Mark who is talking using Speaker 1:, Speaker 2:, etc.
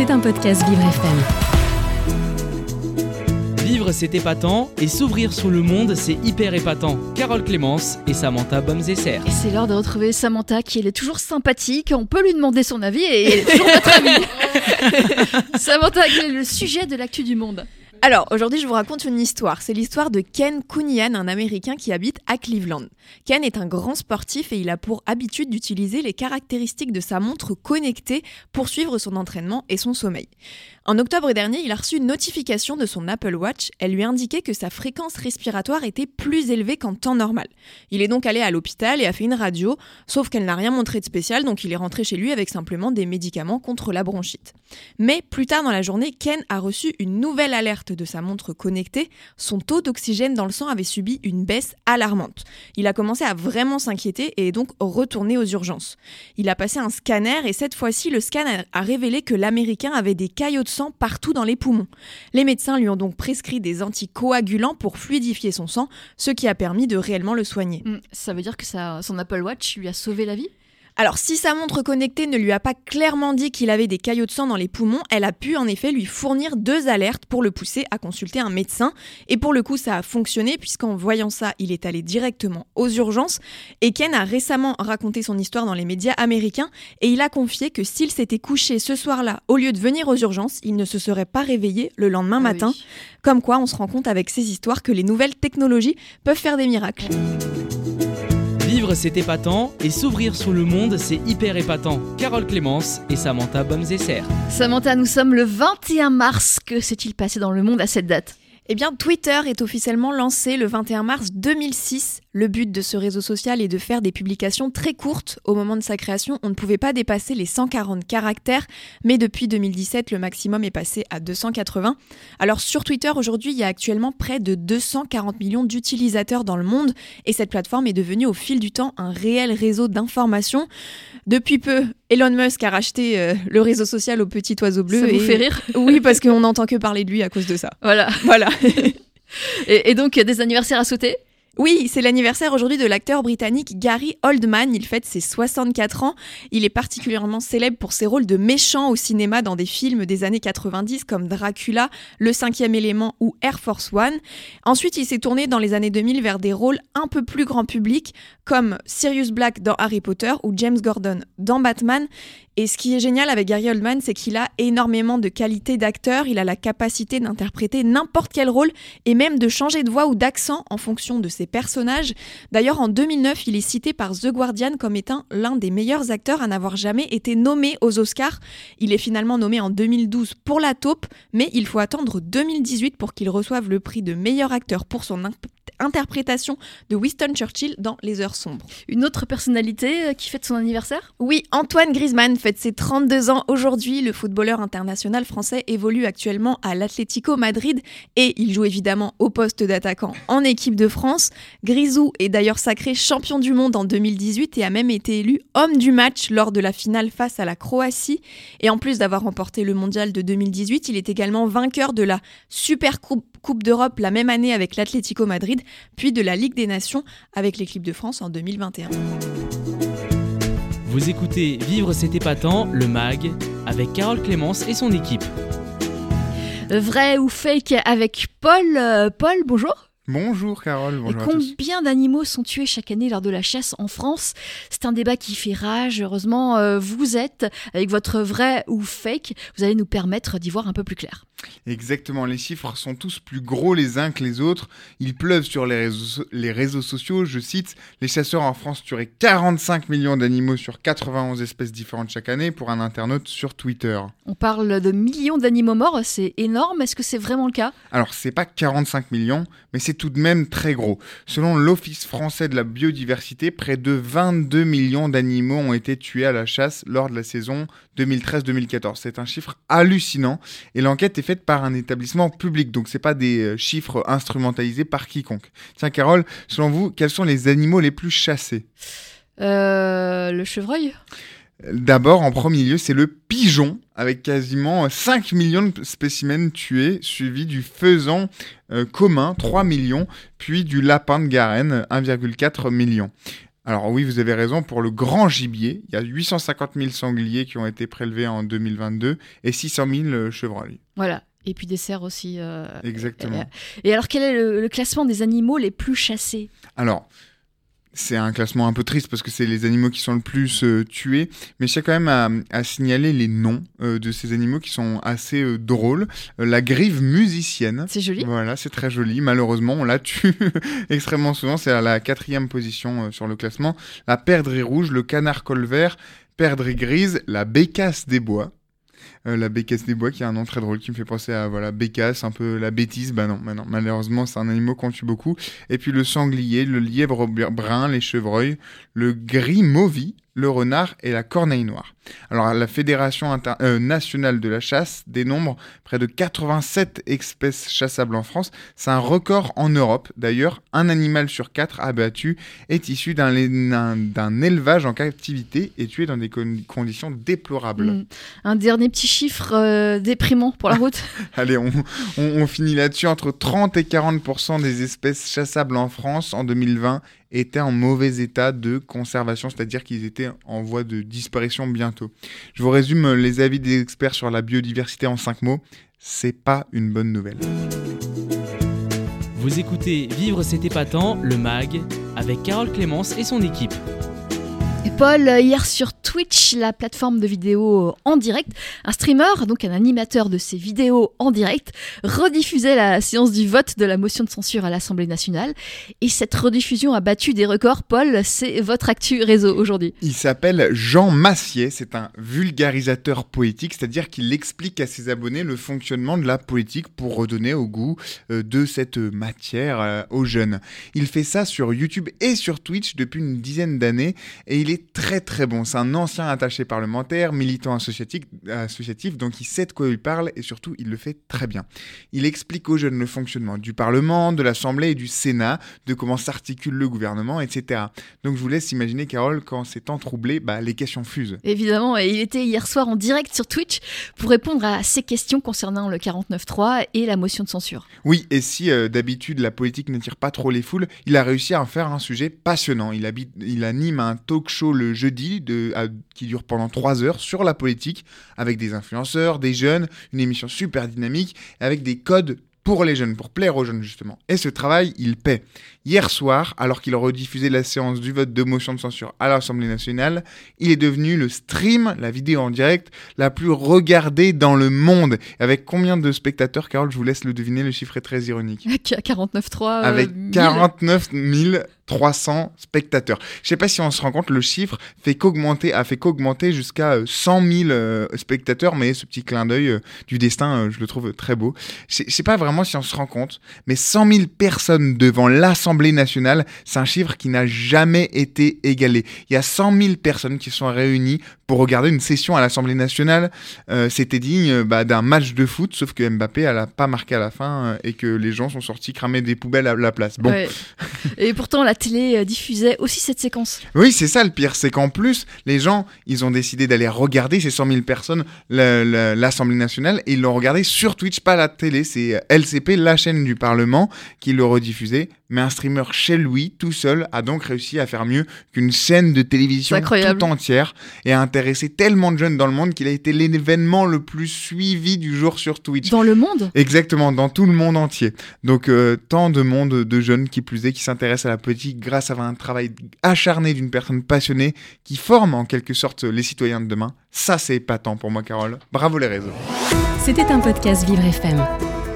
Speaker 1: C'est un podcast Vivre FM.
Speaker 2: Vivre c'est épatant et s'ouvrir sur le monde c'est hyper épatant. Carole Clémence et Samantha Bomzesser.
Speaker 3: Et c'est l'heure de retrouver Samantha qui elle est toujours sympathique, on peut lui demander son avis et elle est toujours notre amie. Samantha, quel est le sujet de l'actu du monde?
Speaker 4: Alors, aujourd'hui, je vous raconte une histoire. C'est l'histoire de Ken Kunian, un Américain qui habite à Cleveland. Ken est un grand sportif et il a pour habitude d'utiliser les caractéristiques de sa montre connectée pour suivre son entraînement et son sommeil. En octobre dernier, il a reçu une notification de son Apple Watch. Elle lui indiquait que sa fréquence respiratoire était plus élevée qu'en temps normal. Il est donc allé à l'hôpital et a fait une radio, sauf qu'elle n'a rien montré de spécial, donc il est rentré chez lui avec simplement des médicaments contre la bronchite. Mais plus tard dans la journée, Ken a reçu une nouvelle alerte de sa montre connectée. Son taux d'oxygène dans le sang avait subi une baisse alarmante. Il a commencé à vraiment s'inquiéter et est donc retourné aux urgences. Il a passé un scanner et cette fois-ci, le scanner a révélé que l'Américain avait des caillots de sang partout dans les poumons. Les médecins lui ont donc prescrit des anticoagulants pour fluidifier son sang, ce qui a permis de réellement le soigner.
Speaker 3: Hmm, ça veut dire que son Apple Watch lui a sauvé la vie?
Speaker 4: Alors, si sa montre connectée ne lui a pas clairement dit qu'il avait des caillots de sang dans les poumons, elle a pu en effet lui fournir deux alertes pour le pousser à consulter un médecin. Et pour le coup, ça a fonctionné puisqu'en voyant ça, il est allé directement aux urgences. Et Ken a récemment raconté son histoire dans les médias américains et il a confié que s'il s'était couché ce soir-là au lieu de venir aux urgences, il ne se serait pas réveillé le lendemain ah matin. Comme quoi, on se rend compte avec ces histoires que les nouvelles technologies peuvent faire des miracles.
Speaker 2: C'est épatant et s'ouvrir sur le monde c'est hyper épatant. Carole Clémence et Samantha Bomzesser.
Speaker 3: Samantha, nous sommes le 21 mars. Que s'est-il passé dans le monde à cette date?
Speaker 4: Eh bien, Twitter est officiellement lancé le 21 mars 2006. Le but de ce réseau social est de faire des publications très courtes. Au moment de sa création, on ne pouvait pas dépasser les 140 caractères, mais depuis 2017, le maximum est passé à 280. Alors sur Twitter, aujourd'hui, il y a actuellement près de 240 millions d'utilisateurs dans le monde, et cette plateforme est devenue au fil du temps un réel réseau d'information. Depuis peu, Elon Musk a racheté euh, le réseau social au petit oiseau bleu.
Speaker 3: Ça vous fait rire
Speaker 4: Oui, parce qu'on n'entend que parler de lui à cause de ça.
Speaker 3: Voilà.
Speaker 4: Voilà.
Speaker 3: et, et, donc, des anniversaires à sauter
Speaker 4: oui, c'est l'anniversaire aujourd'hui de l'acteur britannique Gary Oldman. Il fête ses 64 ans. Il est particulièrement célèbre pour ses rôles de méchant au cinéma dans des films des années 90 comme Dracula, Le cinquième élément ou Air Force One. Ensuite, il s'est tourné dans les années 2000 vers des rôles un peu plus grand public comme Sirius Black dans Harry Potter ou James Gordon dans Batman. Et ce qui est génial avec Gary Oldman, c'est qu'il a énormément de qualité d'acteur, il a la capacité d'interpréter n'importe quel rôle et même de changer de voix ou d'accent en fonction de ses personnages. D'ailleurs, en 2009, il est cité par The Guardian comme étant l'un des meilleurs acteurs à n'avoir jamais été nommé aux Oscars. Il est finalement nommé en 2012 pour La Taupe, mais il faut attendre 2018 pour qu'il reçoive le prix de meilleur acteur pour son interprétation de Winston Churchill dans Les Heures Sombres.
Speaker 3: Une autre personnalité euh, qui fête son anniversaire?
Speaker 4: Oui, Antoine Griezmann fête ses 32 ans aujourd'hui. Le footballeur international français évolue actuellement à l'Atlético Madrid et il joue évidemment au poste d'attaquant en équipe de France. Grisou est d'ailleurs sacré champion du monde en 2018 et a même été élu homme du match lors de la finale face à la Croatie. Et en plus d'avoir remporté le mondial de 2018, il est également vainqueur de la Super Coupe Coupe d'Europe la même année avec l'Atlético Madrid, puis de la Ligue des Nations avec l'équipe de France en 2021.
Speaker 2: Vous écoutez Vivre c'est épatant, le MAG, avec Carole Clémence et son équipe.
Speaker 3: Vrai ou fake avec Paul. Euh, Paul, bonjour.
Speaker 5: Bonjour Carole, bonjour
Speaker 3: Combien d'animaux sont tués chaque année lors de la chasse en France? C'est un débat qui fait rage. Heureusement, euh, vous êtes, avec votre vrai ou fake, vous allez nous permettre d'y voir un peu plus clair.
Speaker 5: Exactement, les chiffres sont tous plus gros les uns que les autres. Ils pleuvent sur les réseaux, les réseaux sociaux. Je cite, les chasseurs en France tueraient 45 millions d'animaux sur 91 espèces différentes chaque année pour un internaute sur Twitter.
Speaker 3: On parle de millions d'animaux morts, c'est énorme. Est-ce que c'est vraiment le cas?
Speaker 5: Alors, c'est pas 45 millions, mais c'est tout de même très gros. Selon l'Office français de la biodiversité, près de 22 millions d'animaux ont été tués à la chasse lors de la saison 2013-2014. C'est un chiffre hallucinant et l'enquête est faite par un établissement public, donc c'est pas des euh, chiffres instrumentalisés par quiconque. Tiens Carole, selon vous, quels sont les animaux les plus chassés?
Speaker 3: Euh, Le chevreuil?
Speaker 5: D'abord, en premier lieu, c'est le pigeon, avec quasiment 5 millions de spécimens tués, suivi du faisan euh, commun, 3 millions, puis du lapin de Garenne, 1,4 million. Alors oui, vous avez raison, pour le grand gibier, il y a 850 000 sangliers qui ont été prélevés en 2022 et 600 000 chevreuils.
Speaker 3: Voilà. Et puis des cerfs aussi. euh,
Speaker 5: Exactement.
Speaker 3: Et alors, quel est le, le classement des animaux les plus chassés?
Speaker 5: Alors, c'est un classement un peu triste parce que c'est les animaux qui sont le plus euh, tués, mais je tiens quand même à, à signaler les noms euh, de ces animaux qui sont assez euh, drôles. La grive musicienne.
Speaker 3: C'est joli.
Speaker 5: Voilà, c'est très joli. Malheureusement, on la tue extrêmement souvent. C'est à la quatrième position sur le classement. La perdrix rouge, le canard colvert, perdrix grise, la bécasse des bois. Euh, la bécasse des bois qui a un nom très drôle qui me fait penser à voilà bécasse un peu la bêtise. Bah non, bah non malheureusement c'est un animal qu'on tue beaucoup. Et puis le sanglier le lièvre brun les chevreuils le gris mauvi le renard et la corneille noire. Alors la Fédération inter- euh, nationale de la chasse dénombre près de 87 espèces chassables en France. C'est un record en Europe. D'ailleurs, un animal sur quatre abattu est issu d'un élevage en captivité et tué dans des con- conditions déplorables.
Speaker 3: Mm. Un dernier petit chiffre euh, déprimant pour la route.
Speaker 5: Allez, on, on- on finit là-dessus. Entre 30 et 40% des espèces chassables en France en 2020 étaient en mauvais état de conservation, c'est-à-dire qu'ils étaient en voie de disparition bientôt. Je vous résume les avis des experts sur la biodiversité en 5 mots. C'est pas une bonne nouvelle.
Speaker 2: Vous écoutez Vivre c'est épatant, le MAG, avec Carole Clémence et son équipe.
Speaker 3: Et Paul, euh, hier sur Twitch, la plateforme de vidéos en direct, un streamer, donc un animateur de ces vidéos en direct, rediffusait la séance du vote de la motion de censure à l'Assemblée nationale. Et cette rediffusion a battu des records. Paul, c'est votre actu réseau aujourd'hui.
Speaker 5: Il s'appelle Jean Massier, c'est un vulgarisateur poétique, c'est-à-dire qu'il explique à ses abonnés le fonctionnement de la politique pour redonner au goût euh, de cette matière euh, aux jeunes. Il fait ça sur YouTube et sur Twitch depuis une dizaine d'années et il est très très bon. C'est un ancien attaché parlementaire, militant associatif, associatif, donc il sait de quoi il parle et surtout il le fait très bien. Il explique aux jeunes le fonctionnement du Parlement, de l'Assemblée et du Sénat, de comment s'articule le gouvernement, etc. Donc je vous laisse imaginer, Carole, quand c'est temps troublé, bah, les questions fusent.
Speaker 3: Évidemment, et il était hier soir en direct sur Twitch pour répondre à ces questions concernant le 49.3 et la motion de censure.
Speaker 5: Oui, et si euh, d'habitude la politique n'attire pas trop les foules, il a réussi à en faire un sujet passionnant. Il, habite, il anime un talk show le jeudi de, à- qui dure pendant trois heures sur la politique avec des influenceurs, des jeunes, une émission super dynamique avec des codes pour les jeunes, pour plaire aux jeunes justement. Et ce travail, il paie. Hier soir, alors qu'il rediffusait la séance du vote de motion de censure à l'Assemblée nationale, il est devenu le stream, la vidéo en direct, la plus regardée dans le monde. Avec combien de spectateurs, Carole, je vous laisse le deviner, le chiffre est très ironique.
Speaker 3: Avec 49.3. euh,
Speaker 5: Avec
Speaker 3: 1000.
Speaker 5: 49 300 spectateurs. Je sais pas si on se rend compte, le chiffre fait qu'augmenter, a fait qu'augmenter jusqu'à euh, 100 000 euh, spectateurs, mais ce petit clin d'œil euh, du destin, euh, je le trouve très beau. Je sais pas vraiment si on se rend compte, mais 100 000 personnes devant l'Assemblée nationale, c'est un chiffre qui n'a jamais été égalé. Il y a 100 000 personnes qui sont réunies pour regarder une session à l'Assemblée nationale. Euh, C'était digne euh, bah, d'un match de foot, sauf que Mbappé, elle a pas marqué à la fin euh, et que les gens sont sortis cramer des poubelles à la place. Bon.
Speaker 3: Ouais. Et pourtant, la télé diffusait aussi cette séquence.
Speaker 5: Oui, c'est ça le pire, c'est qu'en plus, les gens, ils ont décidé d'aller regarder ces 100 000 personnes, l'Assemblée nationale, et ils l'ont regardé sur Twitch, pas la télé. C'est LCP, la chaîne du Parlement, qui le rediffusait. Mais un streamer chez lui, tout seul, a donc réussi à faire mieux qu'une chaîne de télévision tout entière et a intéressé tellement de jeunes dans le monde qu'il a été l'événement le plus suivi du jour sur Twitch.
Speaker 3: Dans le monde?
Speaker 5: Exactement, dans tout le monde entier. Donc euh, tant de monde de jeunes qui plus est, qui s'intéressent à la politique grâce à un travail acharné d'une personne passionnée qui forme en quelque sorte les citoyens de demain. Ça c'est épatant pour moi Carole. Bravo les réseaux.
Speaker 1: C'était un podcast Vivre FM.